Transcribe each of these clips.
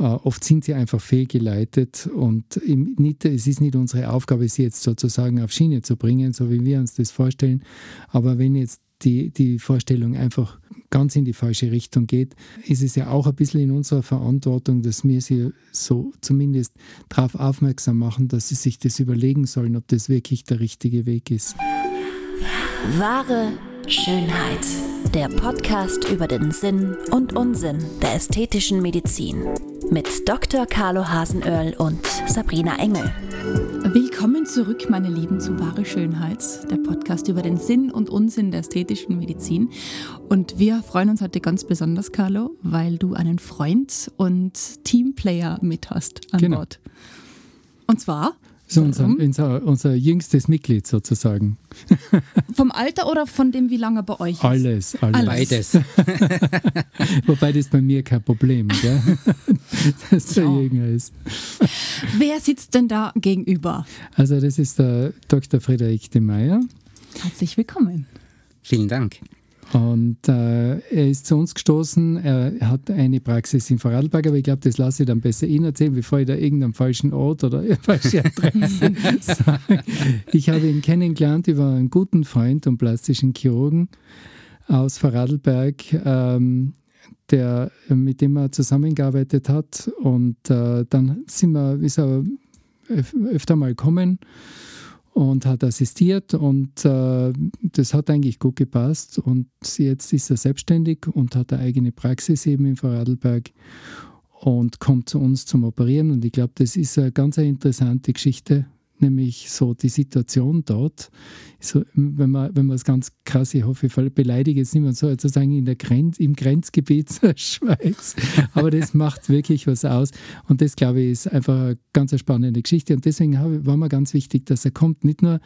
Äh, oft sind sie einfach fehlgeleitet und es ist nicht unsere Aufgabe, sie jetzt sozusagen auf Schiene zu bringen, so wie wir uns das vorstellen. Aber wenn jetzt die, die Vorstellung einfach ganz in die falsche Richtung geht, ist es ja auch ein bisschen in unserer Verantwortung, dass wir sie so zumindest darauf aufmerksam machen, dass sie sich das überlegen sollen, ob das wirklich der richtige Weg ist. Wahre Schönheit. Der Podcast über den Sinn und Unsinn der ästhetischen Medizin. Mit Dr. Carlo Hasenöhrl und Sabrina Engel. Willkommen zurück, meine Lieben, zu Wahre Schönheit, der Podcast über den Sinn und Unsinn der ästhetischen Medizin. Und wir freuen uns heute ganz besonders, Carlo, weil du einen Freund und Teamplayer mit hast an Genau. Bord. Und zwar So unser, unser, unser jüngstes Mitglied sozusagen. vom Alter oder von dem, wie lange er bei euch ist? Alles, alles. Beides. Wobei das bei mir kein Problem gell? dass er Ja. jünger ist. Wer sitzt denn da gegenüber? Also das ist der Dr. Frederik de Meyer Herzlich willkommen. Vielen Dank. Und äh, er ist zu uns gestoßen. Er hat eine Praxis in Vorarlberg, aber ich glaube, das lasse ich dann besser ihn erzählen, bevor ich da irgendeinen falschen Ort oder falsche Adresse sage. Ich habe ihn kennengelernt über einen guten Freund und plastischen Chirurgen aus Vorarlberg, ähm, der, mit dem er zusammengearbeitet hat. Und äh, dann sind wir, ist er öf öfter mal gekommen und hat assistiert und äh, das hat eigentlich gut gepasst und jetzt ist er selbstständig und hat eine eigene Praxis eben in Vorarlberg und kommt zu uns zum Operieren und ich glaube, das ist eine ganz interessante Geschichte, nämlich so die Situation dort, so, wenn man wenn man es ganz krass, ich hoffe, ich beleidige jetzt niemand sozusagen in der Grenz, im Grenzgebiet zur Schweiz, aber das macht wirklich was aus. Und das, glaube ich, ist einfach eine ganz spannende Geschichte. Und deswegen war mir ganz wichtig, dass er kommt, nicht nur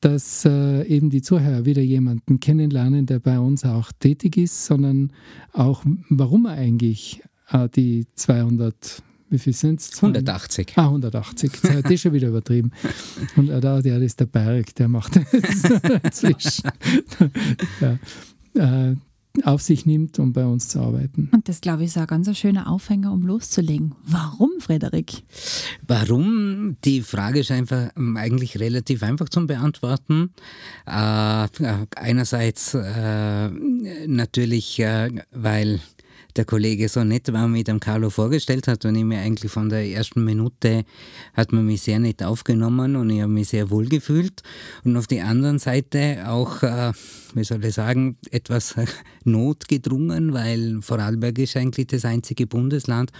dass äh, eben die Zuhörer wieder jemanden kennenlernen, der bei uns auch tätig ist, sondern auch, warum er eigentlich äh, die 200, wie viel sind es? 180. Ah, 180. Jetzt hat das schon wieder übertrieben. Und äh, da, der ist der Berg, der macht das zwischen, ja, äh, auf sich nimmt, um bei uns zu arbeiten. Und das, glaube ich, ist ein ganz schöner Aufhänger, um loszulegen. Warum, Frederik? Warum? Die Frage ist einfach ähm, eigentlich relativ einfach zum Beantworten. Äh, äh, einerseits äh, natürlich, äh, weil der Kollege so nett war mich dem Carlo vorgestellt hat und ich mir eigentlich von der ersten Minute hat man mich sehr nett aufgenommen und ich habe mich sehr wohl gefühlt. Und auf der anderen Seite auch, äh, wie soll ich sagen, etwas notgedrungen, weil Vorarlberg ist eigentlich das einzige Bundesland,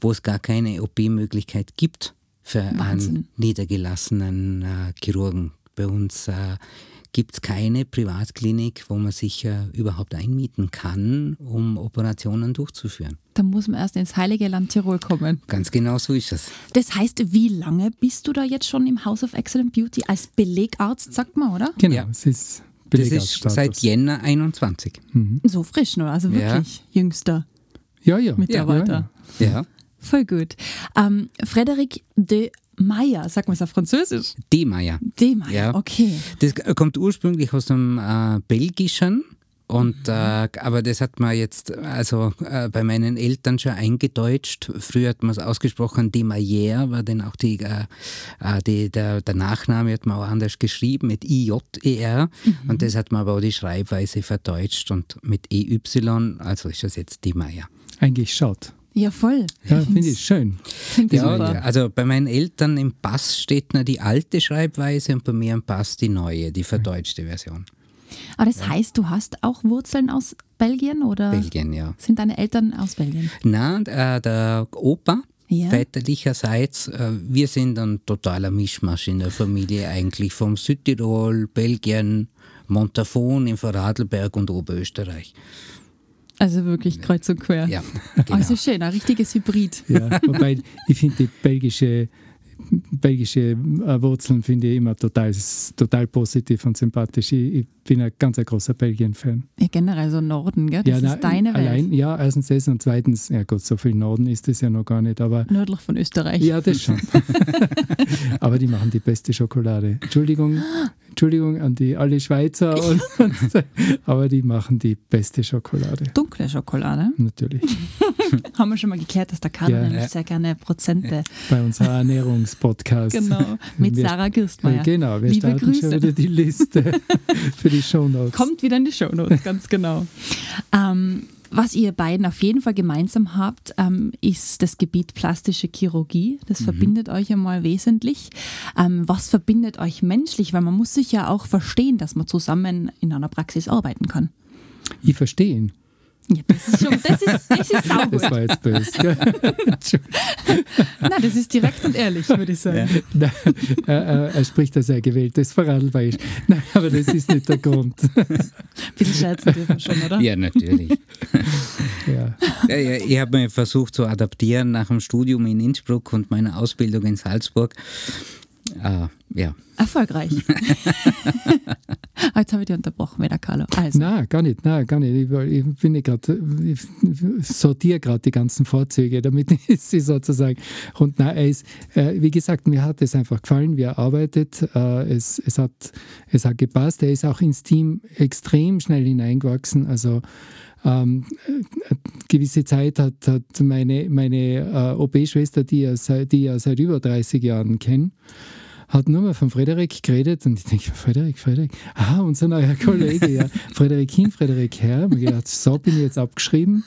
wo es gar keine OP-Möglichkeit gibt für Wahnsinn. einen niedergelassenen äh, Chirurgen. Bei uns äh, gibt es keine Privatklinik, wo man sich äh, überhaupt einmieten kann, um Operationen durchzuführen. Da muss man erst ins heilige Land Tirol kommen. Ganz genau so ist es. Das heißt, wie lange bist du da jetzt schon im House of Excellent Beauty als Belegarzt, sagt man, oder? Genau, Ja. es ist Das ist seit Jänner 21. So frisch nur, also Ja. wirklich jüngster Ja, ja. Mitarbeiter. Ja, Ja. Voll gut. Ähm, Frederik de Meyer, sag mal es auf Französisch. Die Meier. De Meyer, Ja. okay. Das kommt ursprünglich aus dem äh, Belgischen. Und, äh, aber das hat man jetzt also äh, bei meinen Eltern schon eingedeutscht. Früher hat man es ausgesprochen, de Mayer war dann auch die, äh, äh, die, der, der Nachname hat man auch anders geschrieben mit I-J-E-R. Und das hat man aber auch die Schreibweise verdeutscht und mit E-Y, also ist das jetzt de Mayer. Eigentlich schaut. Ja, voll. Ja, finde ich schön. Klingt Ja, super. ja, also bei meinen Eltern im Pass steht nur die alte Schreibweise und bei mir im Pass die neue, die verdeutschte Version. Aber das heißt, du hast auch Wurzeln aus Belgien oder Belgien, ja. sind deine Eltern aus Belgien? Na, äh, der Opa, Ja. väterlicherseits, äh, wir sind ein totaler Mischmasch in der Familie eigentlich, vom Südtirol, Belgien, Montafon in Vorarlberg und Oberösterreich. Also wirklich kreuz und quer. Ja, genau. Also schön, ein richtiges Hybrid. Ja, wobei ich finde die belgische, belgische äh, Wurzeln finde ich immer total, total positiv und sympathisch. Ich, ich bin ein ganz ein großer Belgien-Fan. Ja, generell so Norden, gell? Das ja, ist na, deine Welt. allein, Ja, erstens das und zweitens, ja Gott, so viel Norden ist es ja noch gar nicht, aber Nördlich von Österreich. ja, das schon. aber die machen die beste Schokolade. Entschuldigung, Entschuldigung an die alle Schweizer, und, aber die machen die beste Schokolade. Dunkle Schokolade. Natürlich. Haben wir schon mal geklärt, dass der Karl Ja. nämlich sehr gerne Prozente. Bei unserem Ernährungspodcast. Genau. Mit Wir- Sarah Gerstmeier. Genau, wir Liebe starten Grüße. schon wieder die Liste für die Shownotes. Kommt wieder in die Shownotes, ganz genau. Ähm, was ihr beiden auf jeden Fall gemeinsam habt, ähm, ist das Gebiet plastische Chirurgie. Das verbindet euch einmal wesentlich. Ähm, was verbindet euch menschlich? Weil man muss sich ja auch verstehen, dass man zusammen in einer Praxis arbeiten kann. Ich verstehe ihn. Ja, das ist schon, das ist, das ist Das saugut. war jetzt böse. Nein, das ist direkt und ehrlich, würde ich sagen. Nein, er, er, er spricht, dass er gewähltes Vorarlberg ist. Nein, aber das ist nicht der Grund. Bisschen scherzen dürfen schon, oder? Ja, natürlich. Ja. Ja, ja, ich habe mir versucht zu adaptieren nach dem Studium in Innsbruck und meiner Ausbildung in Salzburg. Äh, ja, Erfolgreich. Jetzt habe ich dich unterbrochen wieder, Carlo. Also, Nein, gar nicht, nein, gar nicht. Ich, ich bin gerade, ich sortiere gerade die ganzen Vorzüge, damit ich sie sozusagen. Und nein, er ist, äh, wie gesagt, mir hat es einfach gefallen, wie er arbeitet. Äh, es, es, hat, es hat gepasst. Er ist auch ins Team extrem schnell hineingewachsen. Also ähm, äh, gewisse Zeit hat, hat meine, meine äh, OB-Schwester, die, er seit- die ich ja seit über 30 Jahren kenne, hat nur mal von Frederik geredet und ich denke, Frederik, Frederik, ah, unser neuer Kollege, ja, Frederik hin, Frederik her. Und ich gedacht, so bin ich jetzt abgeschrieben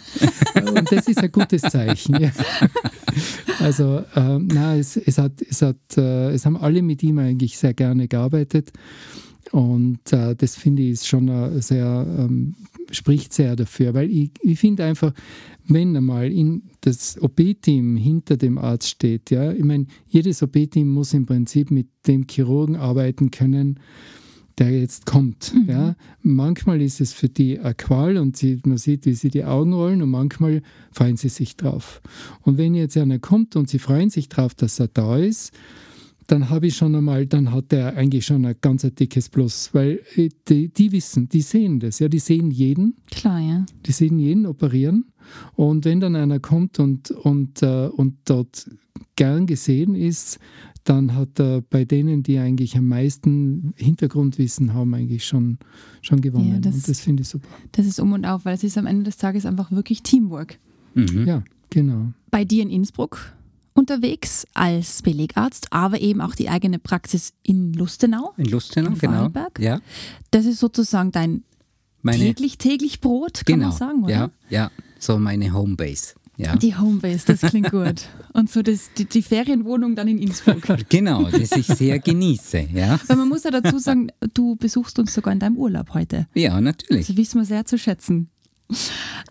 und das ist ein gutes Zeichen. Ja. Also, ähm, na, es, es, hat, es, hat, äh, es haben alle mit ihm eigentlich sehr gerne gearbeitet und äh, das finde ich ist schon äh, sehr, ähm, spricht sehr dafür, weil ich, ich finde einfach, wenn einmal in das OP-Team hinter dem Arzt steht, ja, ich meine, jedes OP-Team muss im Prinzip mit dem Chirurgen arbeiten können, der jetzt kommt. Ja. Manchmal ist es für die eine Qual und sie, man sieht, wie sie die Augen rollen und manchmal freuen sie sich drauf. Und wenn jetzt einer kommt und sie freuen sich drauf, dass er da ist, dann habe ich schon einmal, dann hat er eigentlich schon ein ganz dickes Plus, weil äh, die, die wissen, die sehen das, ja, die sehen jeden, klar, ja. die sehen jeden operieren und wenn dann einer kommt und, und, äh, und dort gern gesehen ist, dann hat er bei denen, die eigentlich am meisten Hintergrundwissen haben, eigentlich schon, schon gewonnen. Ja, das- und das finde ich super. Das ist um und auf, weil es ist am Ende des Tages einfach wirklich Teamwork. mhm. Ja, genau. Bei dir in Innsbruck unterwegs als Belegarzt, aber eben auch die eigene Praxis in Lustenau. in Lustenau, In genau. Ja, Das ist sozusagen dein meine, täglich, täglich Brot, kann genau, man sagen, oder? ja, ja, so meine Homebase. Ja. Die Homebase, das klingt gut. Und so das, die, die Ferienwohnung dann in Innsbruck. Genau, das ich sehr genieße. Ja, Weil man muss ja dazu sagen, du besuchst uns sogar in deinem Urlaub heute. ja natürlich. Das wissen wir sehr zu schätzen.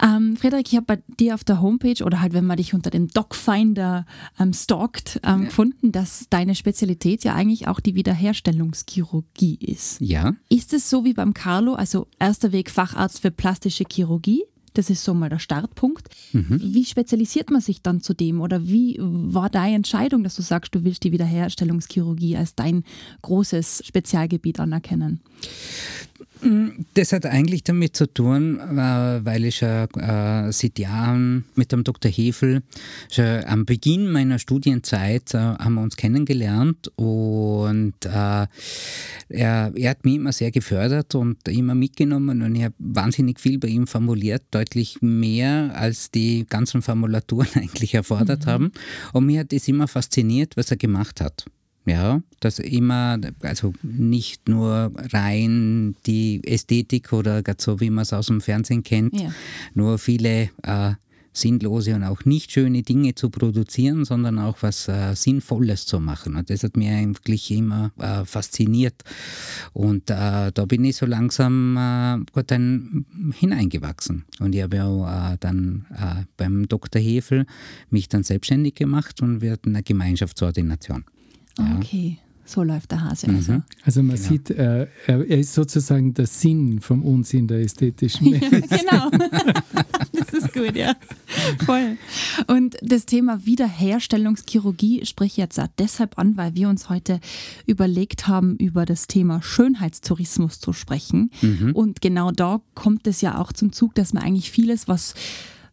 Ähm, Frederik, ich habe bei dir auf der Homepage oder halt, wenn man dich unter dem Docfinder ähm, stalkt, ähm, gefunden, dass deine Spezialität ja eigentlich auch die Wiederherstellungschirurgie ist. Ja, Ist es so wie beim Carlo, also erster Weg Facharzt für plastische Chirurgie? Das ist so mal der Startpunkt. Wie spezialisiert man sich dann zu dem? Oder wie war deine Entscheidung, dass du sagst, du willst die Wiederherstellungschirurgie als dein großes Spezialgebiet anerkennen? Das hat eigentlich damit zu tun, äh, weil ich schon äh, seit Jahren mit dem Dr. Hefel schon am Beginn meiner Studienzeit äh, haben wir uns kennengelernt und äh, er, er hat mich immer sehr gefördert und immer mitgenommen und ich habe wahnsinnig viel bei ihm formuliert, deutlich mehr als die ganzen Formulaturen eigentlich erfordert haben. Und mir hat das immer fasziniert, was er gemacht hat. Ja, dass immer, also nicht nur rein die Ästhetik oder gerade so, wie man es aus dem Fernsehen kennt, Ja. nur viele äh, sinnlose und auch nicht schöne Dinge zu produzieren, sondern auch was äh, Sinnvolles zu machen. Und das hat mir eigentlich immer äh, fasziniert. Und äh, da bin ich so langsam äh, gut dann hineingewachsen. Und ich habe ja äh, dann äh, beim Dr. Hefel mich dann selbstständig gemacht und wir hatten eine Gemeinschaftsordination. Ja. Okay, so läuft der Hase also. Also man sieht, äh, er, er ist sozusagen der Sinn vom Unsinn der ästhetischen Ja, genau. Das ist gut, ja. Voll. Und das Thema Wiederherstellungschirurgie spreche ich jetzt auch deshalb an, weil wir uns heute überlegt haben, über das Thema Schönheitstourismus zu sprechen. Mhm. Und genau da kommt es ja auch zum Zug, dass man eigentlich vieles, was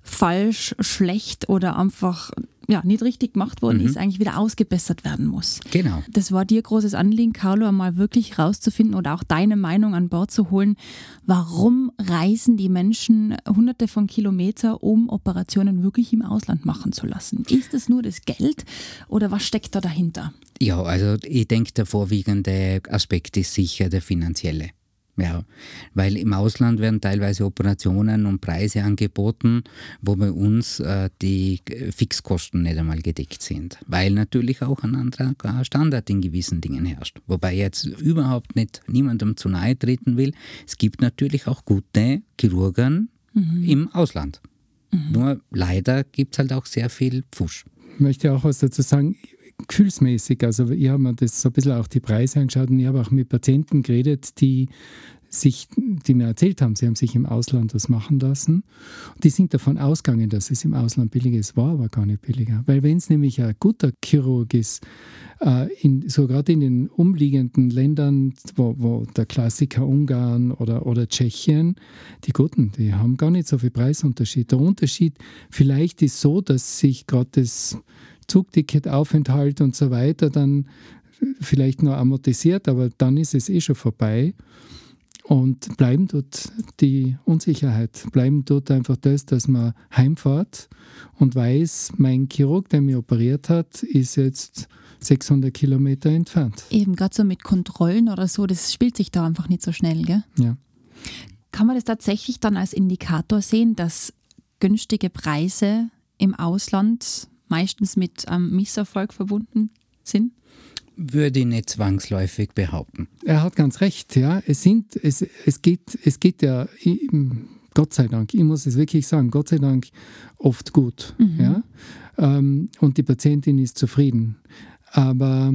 falsch, schlecht oder einfach ja, nicht richtig gemacht worden mhm. ist, eigentlich wieder ausgebessert werden muss. Genau. Das war dir großes Anliegen, Carlo, einmal wirklich rauszufinden oder auch deine Meinung an Bord zu holen. Warum reisen die Menschen hunderte von Kilometern, um Operationen wirklich im Ausland machen zu lassen? Ist es nur das Geld oder was steckt da dahinter? Ja, also ich denke, der vorwiegende Aspekt ist sicher der finanzielle. Ja, weil im Ausland werden teilweise Operationen und Preise angeboten, wo bei uns äh, die Fixkosten nicht einmal gedeckt sind, weil natürlich auch ein anderer Standard in gewissen Dingen herrscht. Wobei jetzt überhaupt nicht niemandem zu nahe treten will. Es gibt natürlich auch gute Chirurgen mhm. im Ausland. Mhm. Nur leider gibt es halt auch sehr viel Pfusch. Ich möchte auch was dazu sagen gefühlsmäßig. Also ich habe mir das so ein bisschen auch die Preise angeschaut und ich habe auch mit Patienten geredet, die sich, die mir erzählt haben, sie haben sich im Ausland was machen lassen. Die sind davon ausgegangen, dass es im Ausland billiger ist, war aber gar nicht billiger. Weil wenn es nämlich ein guter Chirurg ist, äh, in, so gerade in den umliegenden Ländern, wo, wo, der Klassiker Ungarn oder, oder Tschechien, die Guten, die haben gar nicht so viel Preisunterschied. Der Unterschied vielleicht ist so, dass sich gerade das Zugticket, Aufenthalt und so weiter dann vielleicht nur amortisiert, aber dann ist es eh schon vorbei. Und bleiben dort die Unsicherheit, bleiben dort einfach das, dass man heimfahrt und weiß, mein Chirurg, der mich operiert hat, ist jetzt 600 Kilometer entfernt. Eben, gerade so mit Kontrollen oder so, das spielt sich da einfach nicht so schnell, gell? Ja. Kann man das tatsächlich dann als Indikator sehen, dass günstige Preise im Ausland meistens mit einem Misserfolg verbunden sind? Würde ich nicht zwangsläufig behaupten. Er hat ganz recht, ja. Es, sind, es, es, geht, es geht ja, Gott sei Dank, ich muss es wirklich sagen, Gott sei Dank oft gut. Mhm. Ja? Ähm, und die Patientin ist zufrieden. Aber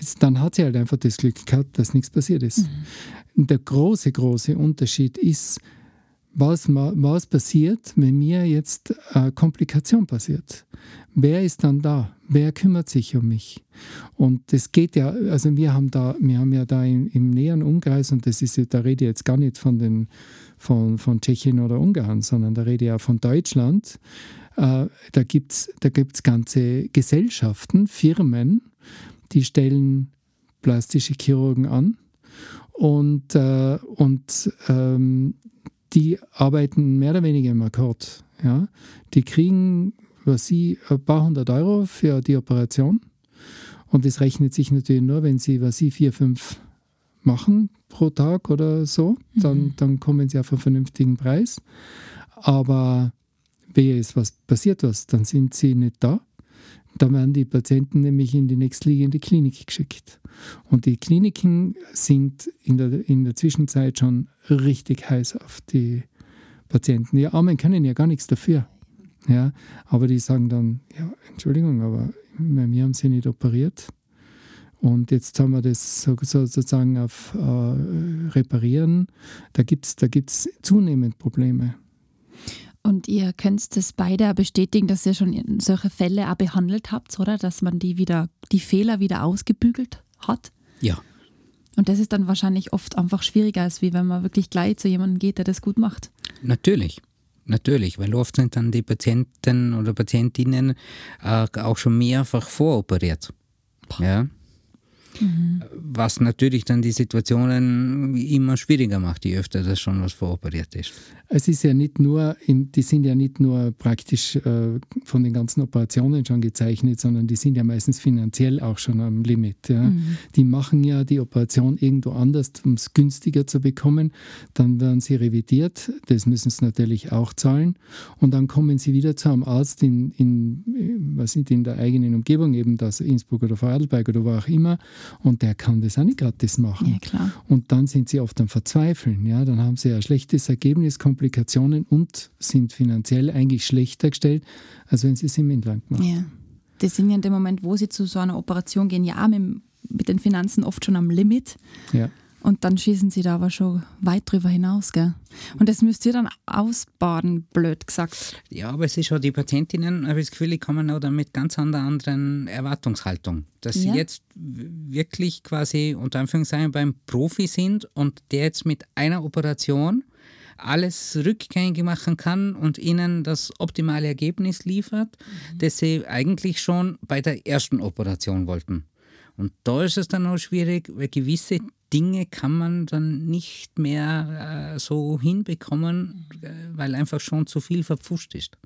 es, dann hat sie halt einfach das Glück gehabt, dass nichts passiert ist. Mhm. Der große, große Unterschied ist, was, was passiert, wenn mir jetzt eine Komplikation passiert? Wer ist dann da? Wer kümmert sich um mich? Und das geht ja, also wir haben da, wir haben ja da im, im näheren Umkreis, und das ist, da rede ich jetzt gar nicht von, den, von, von Tschechien oder Ungarn, sondern da rede ich ja von Deutschland. Äh, da gibt es da gibt's ganze Gesellschaften, Firmen, die stellen plastische Chirurgen an und, äh, und ähm, die arbeiten mehr oder weniger im Akkord. Ja? Die kriegen was sie ein paar hundert Euro für die Operation und das rechnet sich natürlich nur, wenn sie was sie vier, fünf machen pro Tag oder so, dann, mhm. dann kommen sie auf einen vernünftigen Preis. Aber wehe ist was passiert was, dann sind sie nicht da. Da werden die Patienten nämlich in die nächstliegende Klinik geschickt. Und die Kliniken sind in der, in der Zwischenzeit schon richtig heiß auf die Patienten. Die Armen können ja gar nichts dafür. Ja, aber die sagen dann, ja, Entschuldigung, aber wir haben sie nicht operiert. Und jetzt haben wir das sozusagen auf äh, Reparieren. Da gibt es da gibt's zunehmend Probleme. Und ihr könnt das beide bestätigen, dass ihr schon solche Fälle auch behandelt habt, oder? Dass man die wieder, die Fehler wieder ausgebügelt hat? Ja. Und das ist dann wahrscheinlich oft einfach schwieriger, als wie wenn man wirklich gleich zu jemandem geht, der das gut macht. Natürlich. Natürlich, weil oft sind dann die Patienten oder Patientinnen äh, auch schon mehrfach voroperiert. Ja. Mhm. Was natürlich dann die Situationen immer schwieriger macht, je öfter das schon was voroperiert ist. Es ist ja nicht nur, die sind ja nicht nur praktisch äh, von den ganzen Operationen schon gezeichnet, sondern die sind ja meistens finanziell auch schon am Limit. Ja. Mhm. Die machen ja die Operation irgendwo anders, um es günstiger zu bekommen. Dann werden sie revidiert, das müssen sie natürlich auch zahlen. Und dann kommen sie wieder zu einem Arzt in, in, was sind in der eigenen Umgebung, eben das Innsbruck oder Vorarlberg oder wo auch immer, und der kann das auch nicht gratis machen. Ja, klar. Und dann sind sie oft am Verzweifeln. Ja. Dann haben sie ein schlechtes Ergebnis, Komplikationen und sind finanziell eigentlich schlechter gestellt, als wenn sie es im Inland machen. Ja. Das sind ja in dem Moment, wo sie zu so einer Operation gehen, ja mit, mit den Finanzen oft schon am Limit. Ja. Und dann schießen sie da aber schon weit drüber hinaus, gell? Und das müsst ihr dann ausbaden, blöd gesagt. Ja, aber es ist schon, die Patientinnen, habe ich das Gefühl, die kommen auch dann mit ganz einer anderen Erwartungshaltung. Dass Ja. sie jetzt wirklich quasi unter Anführungszeichen beim Profi sind und der jetzt mit einer Operation alles rückgängig machen kann und ihnen das optimale Ergebnis liefert, das sie eigentlich schon bei der ersten Operation wollten. Und da ist es dann auch schwierig, weil gewisse Dinge kann man dann nicht mehr äh, so hinbekommen, äh, weil einfach schon zu viel verpfuscht ist.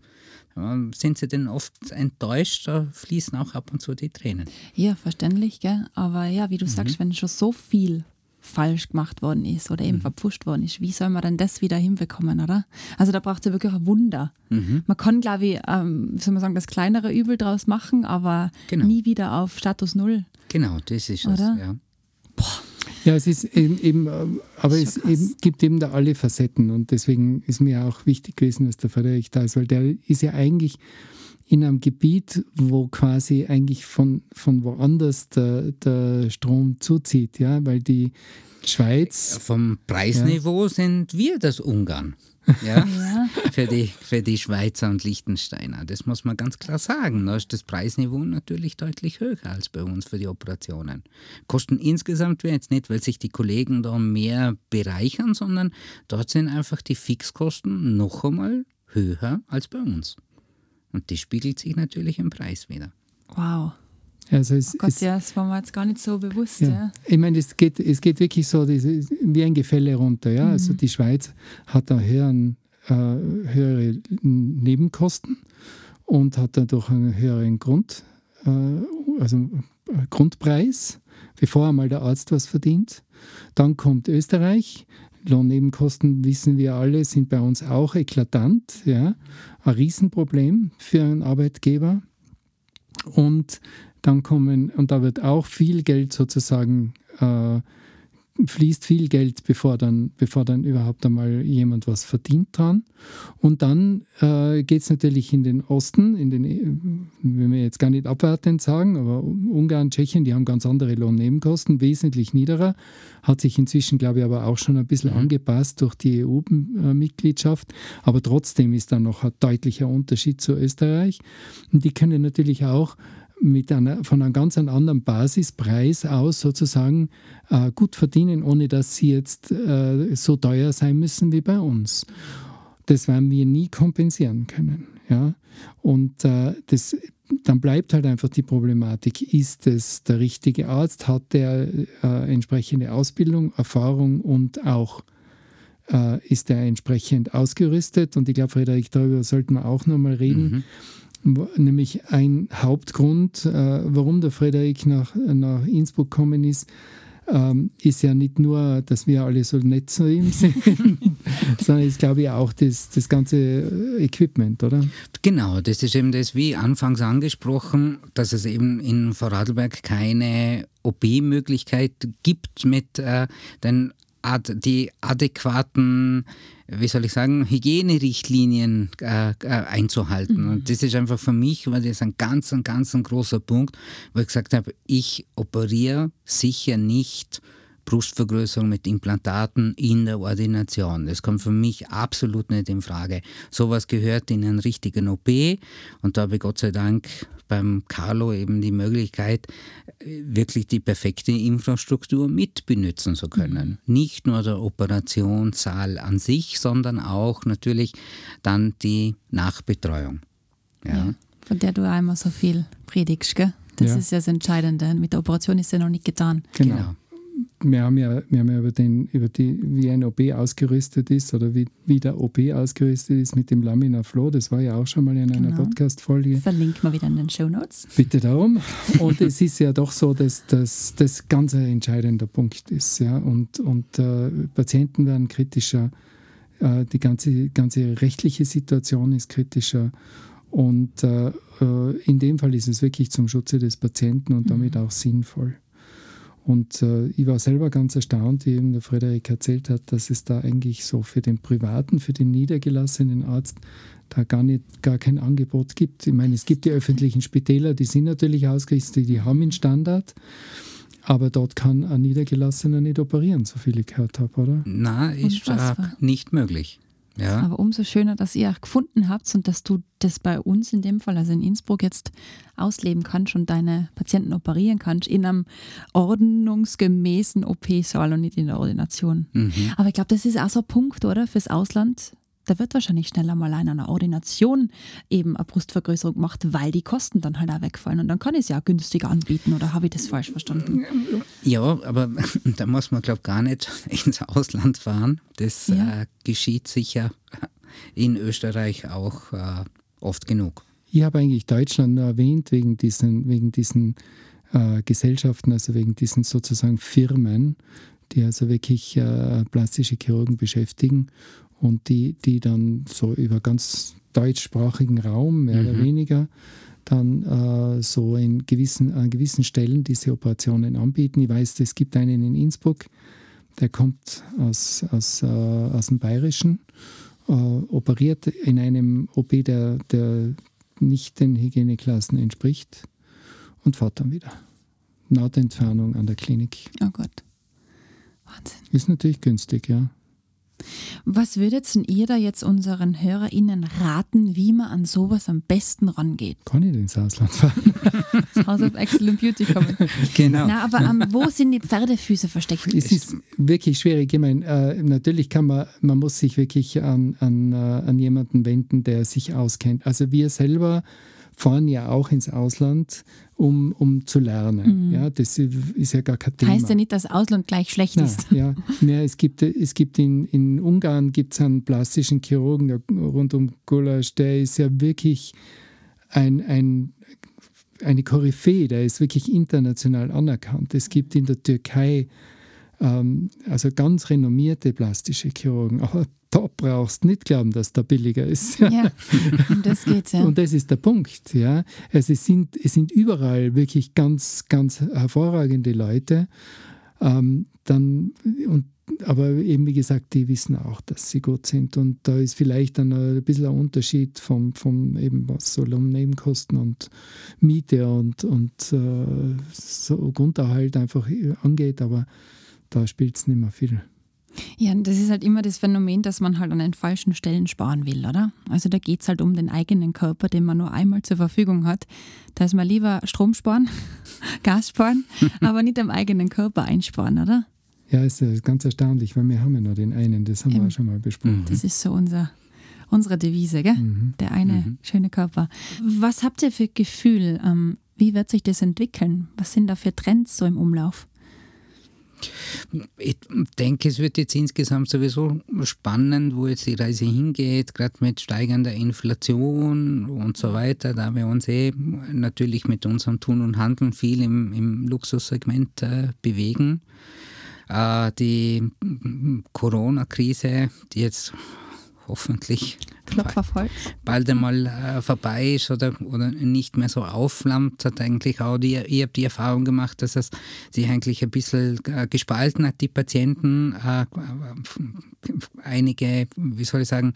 Ja, sind sie denn oft enttäuscht, da fließen auch ab und zu die Tränen. Ja, verständlich, gell? Aber ja, wie du Mhm. sagst, wenn schon so viel falsch gemacht worden ist oder Mhm. eben verpfuscht worden ist, wie soll man denn das wieder hinbekommen, oder? Also da braucht es ja wirklich ein Wunder. Mhm. Man kann, glaube ich, ähm, wie soll man sagen, das kleinere Übel draus machen, aber Genau. nie wieder auf Status Null. Genau, das ist Oder? es. Ja. Ja, es ist eben, eben ähm, aber Ist es eben, gibt eben da alle Facetten und deswegen ist mir auch wichtig gewesen, dass der Frederik da ist, weil der ist ja eigentlich in einem Gebiet, wo quasi eigentlich von, von woanders der, der Strom zuzieht, ja, weil die Schweiz, Vom Preisniveau sind wir das Ungarn. Ja, Für, die, für die Schweizer und Liechtensteiner. Das muss man ganz klar sagen. Da ist das Preisniveau natürlich deutlich höher als bei uns für die Operationen. Kosten insgesamt wir jetzt nicht, weil sich die Kollegen da mehr bereichern, sondern dort sind einfach die Fixkosten noch einmal höher als bei uns. Und das spiegelt sich natürlich im Preis wieder. Wow. also es, Gott, es, ja, das war mir jetzt gar nicht so bewusst. Ja. Ja. Ich meine, es geht, es geht wirklich so diese, wie ein Gefälle runter. Ja? Also die Schweiz hat da höheren, äh, höhere Nebenkosten und hat dadurch einen höheren Grund, äh, also äh, Grundpreis, bevor einmal der Arzt was verdient. Dann kommt Österreich. Lohnnebenkosten, wissen wir alle, sind bei uns auch eklatant. Ja? Ein Riesenproblem für einen Arbeitgeber. Und dann kommen, und da wird auch viel Geld sozusagen, äh, fließt viel Geld, bevor dann, bevor dann überhaupt einmal jemand was verdient dran. Und dann äh, geht es natürlich in den Osten, in den, äh, wenn wir jetzt gar nicht abwertend sagen, aber Ungarn, Tschechien, die haben ganz andere Lohnnebenkosten, wesentlich niederer, hat sich inzwischen, glaube ich, aber auch schon ein bisschen angepasst durch die EU-Mitgliedschaft. Aber trotzdem ist da noch ein deutlicher Unterschied zu Österreich. Und die können natürlich auch mit einer, von einem ganz anderen Basispreis aus sozusagen äh, gut verdienen, ohne dass sie jetzt äh, so teuer sein müssen wie bei uns. Das werden wir nie kompensieren können. Ja? Und äh, das, dann bleibt halt einfach die Problematik, ist es der richtige Arzt, hat der äh, entsprechende Ausbildung, Erfahrung und auch äh, ist er entsprechend ausgerüstet. Und ich glaube, Frederik, darüber sollten wir auch nochmal reden. Nämlich ein Hauptgrund, äh, warum der Frederik nach, nach Innsbruck gekommen ist, ähm, ist ja nicht nur, dass wir alle so nett zu ihm sind, sondern ist, glaube ich, auch das, das ganze Equipment, oder? Genau, das ist eben das, wie anfangs angesprochen, dass es eben in Vorarlberg keine OP-Möglichkeit gibt mit äh, den ad die adäquaten, wie soll ich sagen, Hygienerichtlinien äh, äh, einzuhalten. Und das ist einfach für mich, weil das ein ganz, ein ganz ein großer Punkt, wo ich gesagt habe, ich operiere sicher nicht Brustvergrößerung mit Implantaten in der Ordination. Das kommt für mich absolut nicht in Frage. Sowas gehört in einen richtigen OP und da habe ich Gott sei Dank beim Carlo eben die Möglichkeit, wirklich die perfekte Infrastruktur mit benutzen zu können. Nicht nur der Operationssaal an sich, sondern auch natürlich dann die Nachbetreuung. Ja. Von der du einmal so viel predigst, gell? Das Ja. ist ja das Entscheidende. Mit der Operation ist ja noch nicht getan. Genau. Wir haben ja, wir haben ja über, den, über die, wie ein OP ausgerüstet ist oder wie, wie der OP ausgerüstet ist mit dem Laminar Flow. Das war ja auch schon mal in einer Genau. Podcast-Folge. Verlinken wir wieder in den Show Notes. Bitte darum. Und es ist ja doch so, dass das, das ganz ein entscheidender Punkt ist. Ja? Und, und äh, Patienten werden kritischer, äh, die ganze, ganze rechtliche Situation ist kritischer. Und äh, äh, in dem Fall ist es wirklich zum Schutze des Patienten und damit auch sinnvoll. Und äh, ich war selber ganz erstaunt, wie eben der Frederik erzählt hat, dass es da eigentlich so für den privaten, für den niedergelassenen Arzt da gar nicht gar kein Angebot gibt. Ich meine, es gibt die öffentlichen Spitäler, die sind natürlich ausgerichtet, die haben einen Standard. Aber dort kann ein Niedergelassener nicht operieren, so viel ich gehört habe, oder? Na, ist äh, nicht möglich. Ja. Aber umso schöner, dass ihr auch gefunden habt und dass du das bei uns in dem Fall, also in Innsbruck, jetzt ausleben kannst und deine Patienten operieren kannst in einem ordnungsgemäßen OP-Saal und nicht in der Ordination. Mhm. Aber ich glaube, das ist auch so ein Punkt, oder? Fürs Ausland, da wird wahrscheinlich schneller mal in einer Ordination eben eine Brustvergrößerung gemacht, weil die Kosten dann halt auch wegfallen. Und dann kann ich es ja günstiger anbieten, oder habe ich das falsch verstanden? Ja, aber da muss man, glaube ich, gar nicht ins Ausland fahren. Das ja. äh, geschieht sicher in Österreich auch äh, oft genug. Ich habe eigentlich Deutschland nur erwähnt wegen diesen, wegen diesen äh, Gesellschaften, also wegen diesen sozusagen Firmen, die also wirklich äh, plastische Chirurgen beschäftigen und die, die dann so über ganz deutschsprachigen Raum, mehr mhm. oder weniger, dann äh, so in gewissen, an gewissen Stellen diese Operationen anbieten. Ich weiß, es gibt einen in Innsbruck, der kommt aus, aus, äh, aus dem Bayerischen, äh, operiert in einem OP, der, der nicht den Hygieneklassen entspricht und fährt dann wieder. Nahtentfernung an der Klinik. Oh Gott. Wahnsinn. Ist natürlich günstig, ja. Was würdet ihr da jetzt unseren HörerInnen raten, wie man an sowas am besten rangeht? Kann ich ins Ausland fahren? Das House of Excellent Beauty kommen. Genau. Na, aber um, wo sind die Pferdefüße versteckt? Es ist wirklich schwierig. Ich meine, äh, natürlich kann man, man muss sich wirklich an, an, äh, an jemanden wenden, der sich auskennt. Also wir selber fahren ja auch ins Ausland, um, um zu lernen. Mhm. Ja, das ist ja gar kein Thema. Heißt ja nicht, dass Ausland gleich schlecht Nein, ist. Ja, ja, es gibt, es gibt in, in Ungarn gibt's einen plastischen Chirurgen rund um Gulasch, der ist ja wirklich ein, ein, eine Koryphäe, der ist wirklich international anerkannt. Es gibt in der Türkei ähm, also ganz renommierte plastische Chirurgen, aber da brauchst du nicht glauben, dass der billiger ist. Ja, um das geht's ja. Und das ist der Punkt. Ja. Also es, sind, es sind überall wirklich ganz, ganz hervorragende Leute. Ähm, dann, und, aber eben, wie gesagt, die wissen auch, dass sie gut sind. Und da ist vielleicht dann ein bisschen ein Unterschied vom, vom eben, was so Lohnnebenkosten und Miete und, und äh, so Grunderhalt einfach angeht. Aber da spielt es nicht mehr viel. Ja, das ist halt immer das Phänomen, dass man halt an den falschen Stellen sparen will, oder? Also da geht es halt um den eigenen Körper, den man nur einmal zur Verfügung hat. Da ist man lieber Strom sparen, Gas sparen, aber nicht am eigenen Körper einsparen, oder? Ja, ist ganz erstaunlich, weil wir haben ja nur den einen, das haben Eben. wir auch schon mal besprochen. Das ist so unser, unsere Devise, gell? Mhm. Der eine mhm. schöne Körper. Was habt ihr für Gefühl? Ähm, wie wird sich das entwickeln? Was sind da für Trends so im Umlauf? Ich denke, es wird jetzt insgesamt sowieso spannend, wo jetzt die Reise hingeht, gerade mit steigender Inflation und so weiter, da wir uns eh natürlich mit unserem Tun und Handeln viel im, im Luxussegment äh, bewegen. Äh, die Corona-Krise, die jetzt hoffentlich Klopferfolg. bald einmal äh, vorbei ist oder, oder nicht mehr so aufflammt, hat eigentlich auch die, ich habe die Erfahrung gemacht, dass es sich eigentlich ein bisschen äh, gespalten hat, die Patienten. Äh, einige, wie soll ich sagen,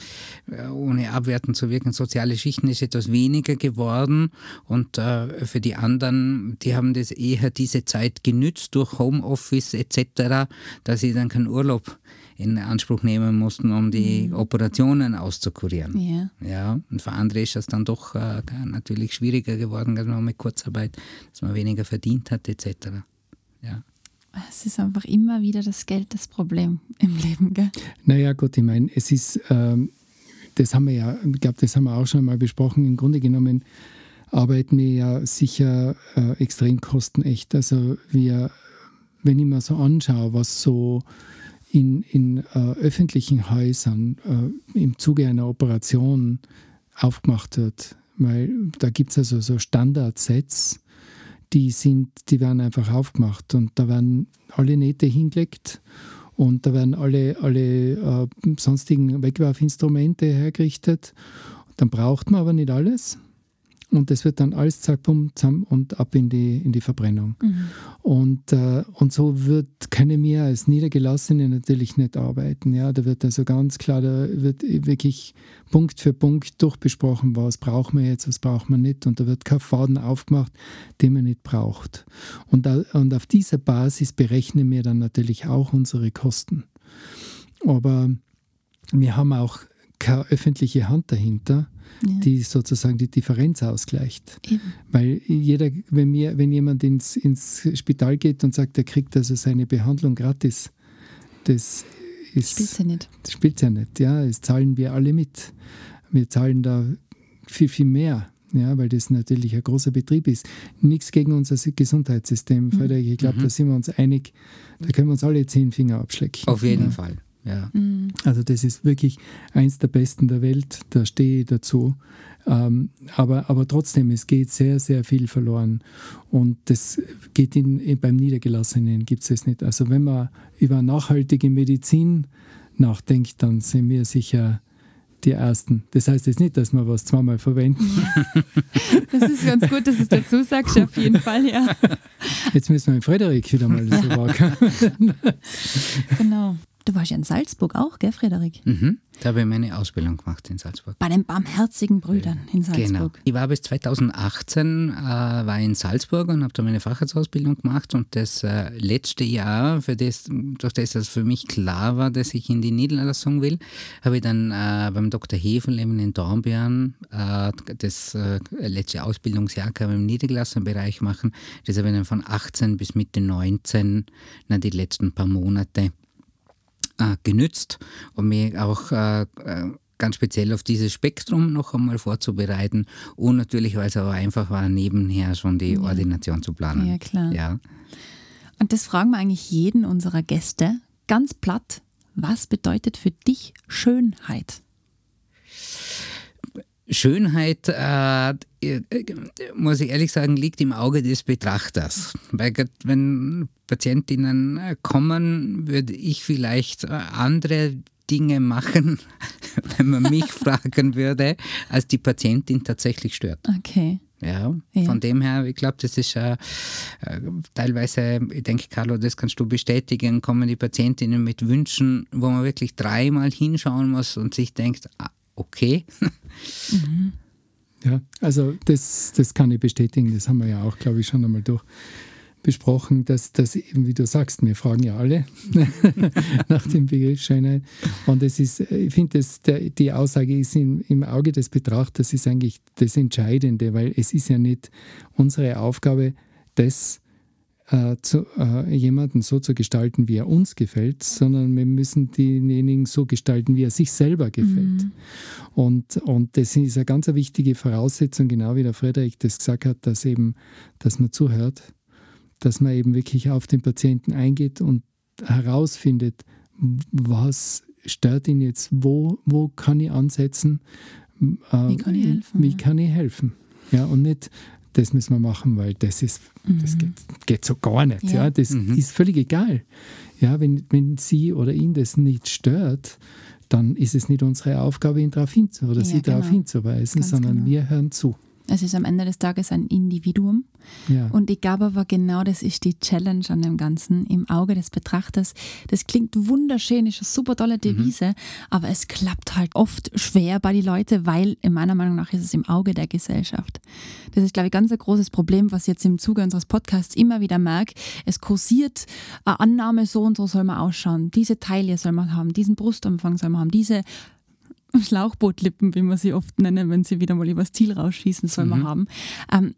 ohne abwerten zu wirken, soziale Schichten ist etwas weniger geworden und für die anderen, die haben das eher diese Zeit genützt durch Homeoffice etc., dass sie dann keinen Urlaub in Anspruch nehmen mussten, um die mhm. Operationen auszukurieren. Ja. ja. Und für andere ist das dann doch äh, natürlich schwieriger geworden, als man mit Kurzarbeit, dass man weniger verdient hat, etc. Ja. Es ist einfach immer wieder das Geld das Problem im Leben, gell? Naja, gut, ich meine, es ist, ähm, das haben wir ja, ich glaube, das haben wir auch schon mal besprochen, im Grunde genommen arbeiten wir ja sicher äh, extrem kostenecht. Also wir, wenn ich mir so anschaue, was so in, in äh, öffentlichen Häusern äh, im Zuge einer Operation aufgemacht wird. Weil da gibt es also so Standardsets, die, sind, die werden einfach aufgemacht und da werden alle Nähte hingelegt und da werden alle, alle äh, sonstigen Wegwerfinstrumente hergerichtet. Dann braucht man aber nicht alles. Und das wird dann alles zack, bumm, zusammen und ab in die, in die Verbrennung. Mhm. Und, äh, und so wird, können wir als Niedergelassene natürlich nicht arbeiten. Ja? Da wird also ganz klar, da wird wirklich Punkt für Punkt durchbesprochen, was brauchen wir jetzt, was brauchen wir nicht. Und da wird kein Faden aufgemacht, den man nicht braucht. Und, da, und auf dieser Basis berechnen wir dann natürlich auch unsere Kosten. Aber wir haben auch keine öffentliche Hand dahinter ja. die sozusagen die Differenz ausgleicht. Eben. Weil jeder, wenn, mir, wenn jemand ins, ins Spital geht und sagt, er kriegt also seine Behandlung gratis, das ist. Spielt ja nicht. Das spielt ja nicht, ja. Das zahlen wir alle mit. Wir zahlen da viel, viel mehr. Ja, weil das natürlich ein großer Betrieb ist. Nichts gegen unser Gesundheitssystem, mhm. Frederik. Ich glaube, mhm. da sind wir uns einig. Da können wir uns alle zehn Finger abschlecken. Auf jeden ja. Fall. Ja. Mhm. Also das ist wirklich eins der besten der Welt, da stehe ich dazu. Ähm, aber, aber trotzdem, es geht sehr, sehr viel verloren. Und das geht in, beim Niedergelassenen, gibt es nicht. Also wenn man über nachhaltige Medizin nachdenkt, dann sind wir sicher die Ersten. Das heißt jetzt nicht, dass wir was zweimal verwenden. Das ist ganz gut, dass du es dazu sagst, auf jeden Fall, ja. Jetzt müssen wir mit Frederik wieder mal so wagen. Genau. Du warst ja in Salzburg auch, gell, Frederik? Mhm. Da habe ich meine Ausbildung gemacht in Salzburg. Bei den Barmherzigen Brüdern in Salzburg. Genau. Ich war bis 2018 äh, war in Salzburg und habe da meine Facharztausbildung gemacht und das äh, letzte Jahr, für das, durch das es für mich klar war, dass ich in die Niederlassung will, habe ich dann äh, beim Dr. Hefel eben in Dornbirn äh, das äh, letzte Ausbildungsjahr kann im niedergelassenen Bereich machen. Das habe ich dann von 18 bis Mitte 19, na, die letzten paar Monate äh, genützt, um mich auch äh, äh, ganz speziell auf dieses Spektrum noch einmal vorzubereiten und natürlich, weil es aber einfach war, nebenher schon die ja. Ordination zu planen. Ja, klar. Ja. Und das fragen wir eigentlich jeden unserer Gäste ganz platt. Was bedeutet für dich Schönheit? Schönheit, äh, äh, muss ich ehrlich sagen, liegt im Auge des Betrachters. Weil wenn Patientinnen äh, kommen, würde ich vielleicht äh, andere Dinge machen, wenn man mich fragen würde, als die Patientin tatsächlich stört. Okay. Ja, ja. von dem her, ich glaube, das ist äh, teilweise, ich denke, Carlo, das kannst du bestätigen, kommen die Patientinnen mit Wünschen, wo man wirklich dreimal hinschauen muss und sich denkt, ah, okay. Also das, das kann ich bestätigen, das haben wir ja auch, glaube ich, schon einmal durch besprochen, dass, dass eben, wie du sagst, wir fragen ja alle nach dem Begriff Schönheit. Und es ist, ich finde, die Aussage ist in, im Auge des Betrachters ist eigentlich das Entscheidende, weil es ist ja nicht unsere Aufgabe, das äh, zu, äh, jemanden so zu gestalten, wie er uns gefällt, sondern wir müssen denjenigen so gestalten, wie er sich selber gefällt. Mhm. Und, und das ist eine ganz wichtige Voraussetzung, genau wie der Frederik das gesagt hat, dass eben, dass man zuhört, dass man eben wirklich auf den Patienten eingeht und herausfindet, was stört ihn jetzt, wo, wo kann ich ansetzen, äh, wie kann ich helfen. Wie kann ich helfen. Ja, und nicht, das müssen wir machen, weil das ist, mhm. das geht, geht, so gar nicht. Ja. ja das mhm. ist völlig egal. Ja, wenn, wenn sie oder ihn das nicht stört, dann ist es nicht unsere Aufgabe, ihn darauf hinzuweisen oder ja, sie genau. darauf hinzuweisen, Ganz sondern genau. wir hören zu. Es ist am Ende des Tages ein Individuum. Ja. Und ich glaube aber genau das ist die Challenge an dem Ganzen im Auge des Betrachters. Das klingt wunderschön, ist eine super tolle mhm. Devise, mhm. aber es klappt halt oft schwer bei den Leuten, weil in meiner Meinung nach ist es im Auge der Gesellschaft. Das ist, glaube ich, ganz ein großes Problem, was ich jetzt im Zuge unseres Podcasts immer wieder merke. Es kursiert eine Annahme, so und so soll man ausschauen. Diese Taille soll man haben, diesen Brustumfang soll man haben, diese Schlauchbootlippen, wie man sie oft nennen, wenn sie wieder mal übers Ziel rausschießen, soll man mhm. haben. Ähm,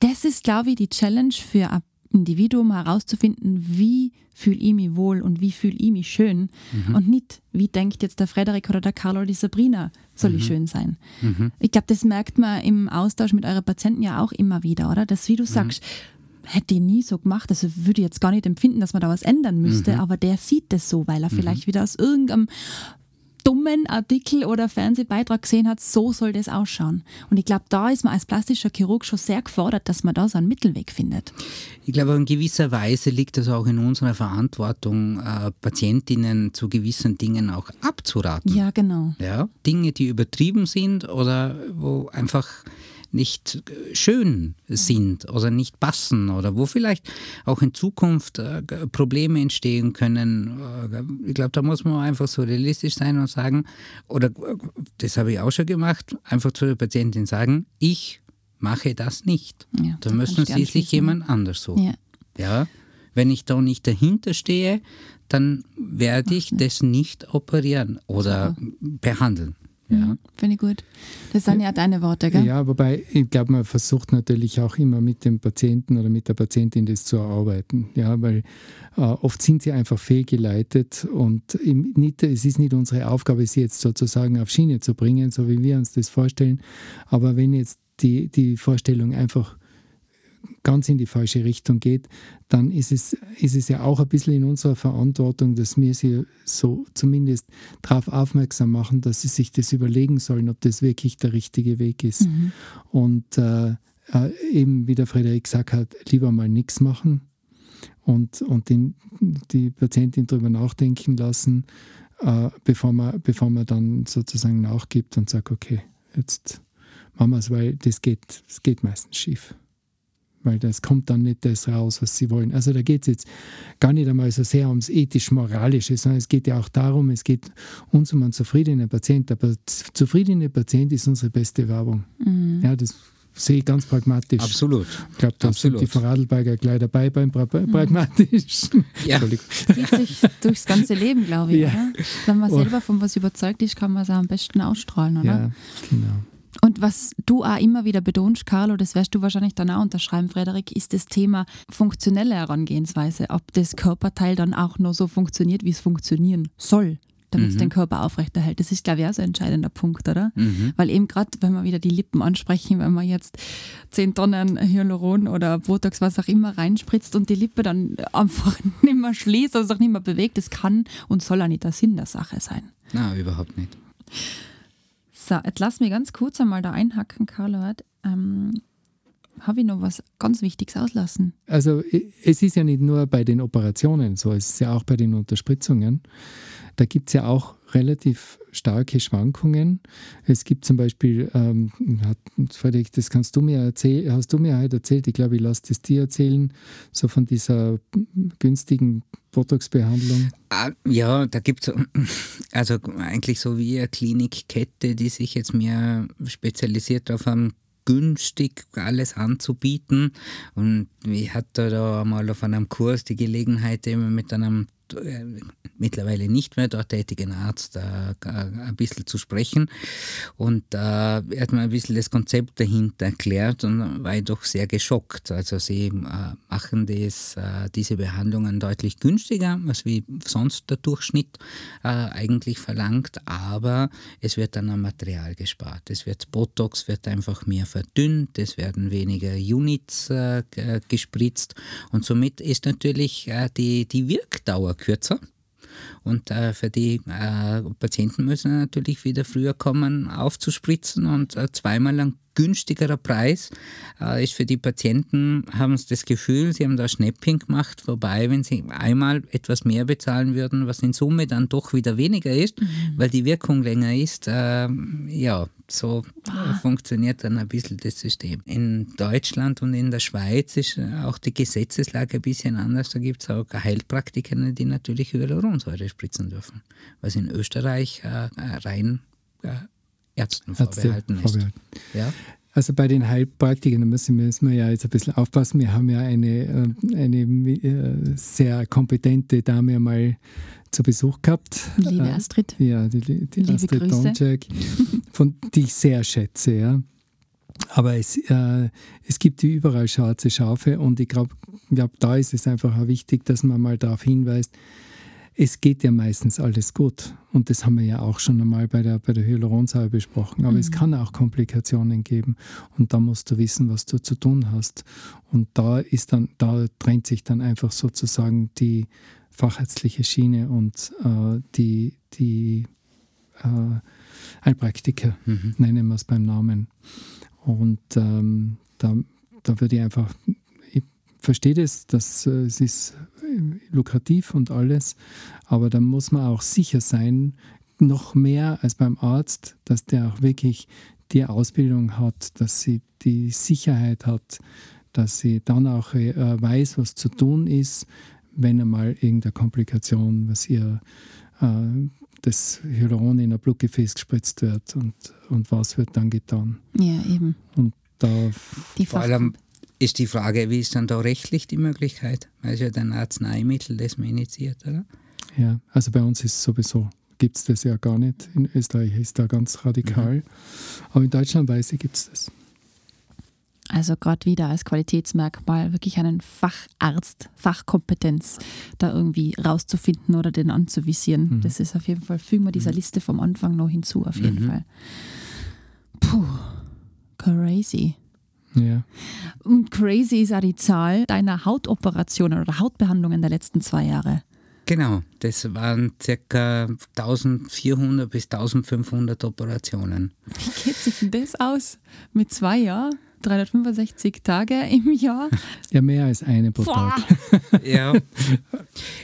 das ist, glaube ich, die Challenge für ein Individuum herauszufinden, wie fühle ich mich wohl und wie fühle ich mich schön mhm. und nicht, wie denkt jetzt der Frederik oder der Carlo oder die Sabrina, soll mhm. ich schön sein. Mhm. Ich glaube, das merkt man im Austausch mit euren Patienten ja auch immer wieder, oder? Dass, wie du mhm. sagst, hätte ich nie so gemacht, also würde ich jetzt gar nicht empfinden, dass man da was ändern müsste, mhm. aber der sieht das so, weil er vielleicht wieder aus irgendeinem dummen Blumenartikel oder Fernsehbeitrag gesehen hat, so soll das ausschauen. Und ich glaube, da ist man als plastischer Chirurg schon sehr gefordert, dass man da so einen Mittelweg findet. Ich glaube, in gewisser Weise liegt es auch in unserer Verantwortung, äh, Patientinnen zu gewissen Dingen auch abzuraten. Ja, genau. Ja, Dinge, die übertrieben sind oder wo einfach nicht schön sind oder nicht passen oder wo vielleicht auch in Zukunft äh, Probleme entstehen können. Äh, ich glaube, da muss man einfach so realistisch sein und sagen, oder das habe ich auch schon gemacht, einfach zu der Patientin sagen, ich mache das nicht. Ja, da müssen Sie sich jemand anders suchen. Ja. ja. Wenn ich da nicht dahinter stehe, dann werde ich das nicht operieren oder Super. behandeln. Ja. Mhm, Finde ich gut. Das sind ja deine Worte, gell? Ja, wobei ich glaube, man versucht natürlich auch immer mit dem Patienten oder mit der Patientin das zu erarbeiten. Ja, weil äh, oft sind sie einfach fehlgeleitet und im, nicht, es ist nicht unsere Aufgabe, sie jetzt sozusagen auf Schiene zu bringen, so wie wir uns das vorstellen. Aber wenn jetzt die, die Vorstellung einfach ganz in die falsche Richtung geht, dann ist es, ist es ja auch ein bisschen in unserer Verantwortung, dass wir sie so zumindest darauf aufmerksam machen, dass sie sich das überlegen sollen, ob das wirklich der richtige Weg ist. Mhm. Und äh, äh eben, wie der Frederik gesagt hat, lieber mal nichts machen und, und den, die Patientin darüber nachdenken lassen, äh, bevor, man, bevor man dann sozusagen nachgibt und sagt, okay, jetzt es, weil das geht, das geht meistens schief weil das kommt dann nicht das raus, was sie wollen. Also da geht es jetzt gar nicht einmal so sehr ums ethisch-moralische, sondern es geht ja auch darum, es geht uns um einen zufriedenen Patient. Aber zufriedener Patient ist unsere beste Werbung. Mhm. Ja, das sehe ich ganz pragmatisch. Absolut. Ich glaube, da sind die Vorarlberger gleich dabei beim pra mhm. pragmatisch. Ja. Zieht sich durchs ganze Leben, glaube ich. Ja. Wenn man oh. selber von was überzeugt ist, kann man es auch am besten ausstrahlen, oder? Ja, genau. Und was du auch immer wieder betonst, Carlo, das wirst du wahrscheinlich dann auch unterschreiben, Frederik, ist das Thema funktionelle Herangehensweise, ob das Körperteil dann auch nur so funktioniert, wie es funktionieren soll damit es mhm. den Körper aufrechterhält. Das ist, glaube ich, auch so ein entscheidender Punkt, oder? Mhm. Weil eben gerade, wenn wir wieder die Lippen ansprechen, wenn man jetzt 10 Tonnen Hyaluron oder Botox, was auch immer, reinspritzt und die Lippe dann einfach nicht mehr schließt, also auch nicht mehr bewegt, das kann und soll auch nicht der Sinn der Sache sein. Na, überhaupt nicht. So, jetzt lass mich ganz kurz einmal da einhacken, Carlo. Ähm, habe ich noch was ganz Wichtiges auslassen? Also es ist ja nicht nur bei den Operationen so, es ist ja auch bei den Unterspritzungen. Da gibt es ja auch relativ starke Schwankungen. Es gibt zum Beispiel, ähm, Frederik, das kannst du mir erzählen, hast du mir heute erzählt, ich glaube, ich lasse das dir erzählen, so von dieser günstigen Botox-Behandlung. Ah, ja, da gibt es also eigentlich so wie eine Klinikkette, die sich jetzt mehr spezialisiert darauf haben, günstig alles anzubieten. Und ich hatte da mal auf einem Kurs die Gelegenheit, eben mit einem mittlerweile nicht mehr dort tätigen Arzt äh, ein bisschen zu sprechen. Und äh, hat mir ein bisschen das Konzept dahinter erklärt und war ich doch sehr geschockt. Also sie äh, machen das, äh, diese Behandlungen deutlich günstiger, als wie sonst der Durchschnitt äh, eigentlich verlangt, aber es wird dann am Material gespart. Es wird Botox wird einfach mehr verdünnt, es werden weniger Units gespritzt und somit ist natürlich die, die Wirkdauer kürzer. Und äh, für die äh, Patienten müssen natürlich wieder früher kommen, aufzuspritzen und äh, zweimal lang günstigerer Preis äh, ist für die Patienten, haben sie das Gefühl, sie haben da Schnäppchen gemacht, wobei, wenn sie einmal etwas mehr bezahlen würden, was in Summe dann doch wieder weniger ist, mhm. weil die Wirkung länger ist, äh, ja, so ah. funktioniert dann ein bisschen das System. In Deutschland und in der Schweiz ist auch die Gesetzeslage ein bisschen anders. Da gibt es auch Heilpraktiker, die natürlich Hyaluronsäure spritzen dürfen, was in Österreich äh, rein äh, Ärzten vorbehalten ist. Ja? Also bei den Heilpraktikern müssen, müssen wir ja jetzt ein bisschen aufpassen. Wir haben ja eine, äh, eine äh, sehr kompetente Dame mal zu Besuch gehabt. Liebe äh, Astrid. Ja, die, die Liebe Astrid Grüße. Donczak, von die ich sehr schätze. Ja. Aber es, äh, es gibt überall schwarze Schafe und ich glaube, glaub, da ist es einfach auch wichtig, dass man mal darauf hinweist, es geht ja meistens alles gut. Und das haben wir ja auch schon einmal bei der, bei der Hyaluronsäure besprochen. Aber mhm. es kann auch Komplikationen geben. Und da musst du wissen, was du zu tun hast. Und da ist dann, da trennt sich dann einfach sozusagen die fachärztliche Schiene und äh, die, die äh, Heilpraktiker, mhm. nennen wir es beim Namen. Und ähm, da, da würde ich einfach, verstehe das, dass äh, es ist lukrativ und alles, aber da muss man auch sicher sein, noch mehr als beim Arzt, dass der auch wirklich die Ausbildung hat, dass sie die Sicherheit hat, dass sie dann auch äh, weiß, was zu tun ist, wenn einmal irgendeine Komplikation, was ihr äh, das Hyaluron in ein Blutgefäß gespritzt wird und, und was wird dann getan. Ja, eben. Und da die vor allem ist die Frage, wie ist dann da rechtlich die Möglichkeit? Weil es ja dann Arzneimittel, das man initiiert, oder? Ja, also bei uns ist es sowieso, gibt es das ja gar nicht. In Österreich ist da ganz radikal. Mhm. Aber in Deutschland weiß ich, gibt es das. Also gerade wieder als Qualitätsmerkmal wirklich einen Facharzt, Fachkompetenz da irgendwie rauszufinden oder den anzuvisieren. Mhm. Das ist auf jeden Fall, fügen wir dieser mhm. Liste vom Anfang noch hinzu, auf jeden mhm. Fall. Puh, crazy. Ja. Und crazy ist auch die Zahl deiner Hautoperationen oder Hautbehandlungen der letzten zwei Jahre. Genau, das waren ca. 1400 bis 1500 Operationen. Wie geht sich denn das aus? Mit zwei Jahren? 365 Tage im Jahr. Ja, mehr als eine pro Boah. Tag. ja.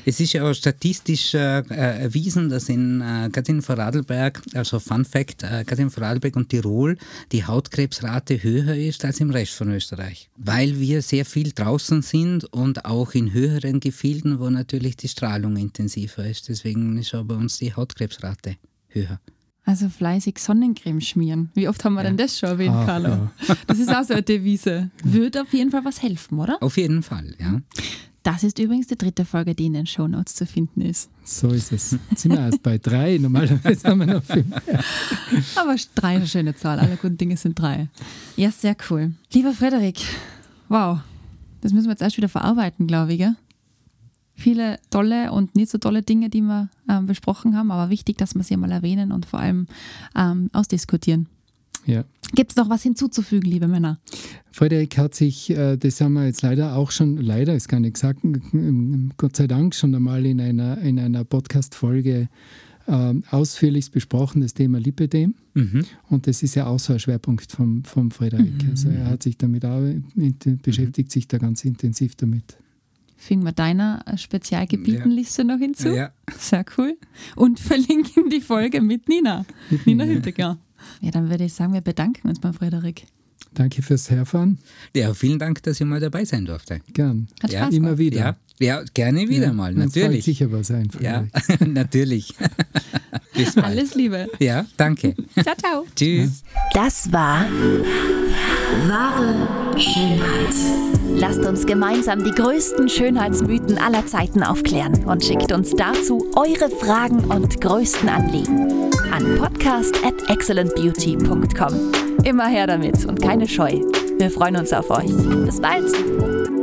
Es ist ja auch statistisch äh, erwiesen, dass in, äh, gerade in Vorarlberg, also Fun Fact, äh, gerade in Vorarlberg und Tirol die Hautkrebsrate höher ist als im Rest von Österreich. Weil wir sehr viel draußen sind und auch in höheren Gefilden, wo natürlich die Strahlung intensiver ist. Deswegen ist auch bei uns die Hautkrebsrate höher. Also fleißig Sonnencreme schmieren. Wie oft haben wir ja. denn das schon erwähnt, ah, Carlo? Ja. Das ist auch so eine Devise. Wird auf jeden Fall was helfen, oder? Auf jeden Fall, ja. Das ist übrigens die dritte Folge, die in den Shownotes zu finden ist. So ist es. Jetzt sind wir erst bei drei. Normalerweise haben wir noch viel mehr. Aber drei ist eine schöne Zahl. Alle guten Dinge sind drei. Ja, sehr cool. Lieber Frederik, wow. Das müssen wir jetzt erst wieder verarbeiten, glaube ich. Gell? Viele tolle und nicht so tolle Dinge, die wir ähm, besprochen haben, aber wichtig, dass wir sie mal erwähnen und vor allem ähm, ausdiskutieren. Ja. Gibt es noch was hinzuzufügen, liebe Männer? Frederik hat sich, äh, das haben wir jetzt leider auch schon, leider ist gar nicht gesagt, Gott sei Dank schon einmal in einer, in einer Podcast-Folge äh, ausführlich besprochen, das Thema Lipidem. Mhm. Und das ist ja auch so ein Schwerpunkt vom, vom Frederik. Mhm. Also er hat sich damit auch, beschäftigt sich da ganz intensiv damit fügen wir deiner äh, Spezialgebietenliste ja. noch hinzu. Ja. Sehr cool. Und verlinken die Folge mit Nina. Mit Nina Hünteger. Ja, dann würde ich sagen, wir bedanken uns bei Frederik. Danke fürs Herfahren. Ja, vielen Dank, dass ich mal dabei sein durfte. Gern. Hat ja, Spaß immer wieder. Ja, ja, gerne wieder ja, mal, natürlich. sicher was ein. Ja, natürlich. Bis bald. Alles Liebe. Ja, danke. Ciao, ciao. Tschüss. Das war wahre Schönheit. Lasst uns gemeinsam die größten Schönheitsmythen aller Zeiten aufklären und schickt uns dazu eure Fragen und größten Anliegen an podcast at excellentbeauty.com. Immer her damit und keine Scheu. Wir freuen uns auf euch. Bis bald!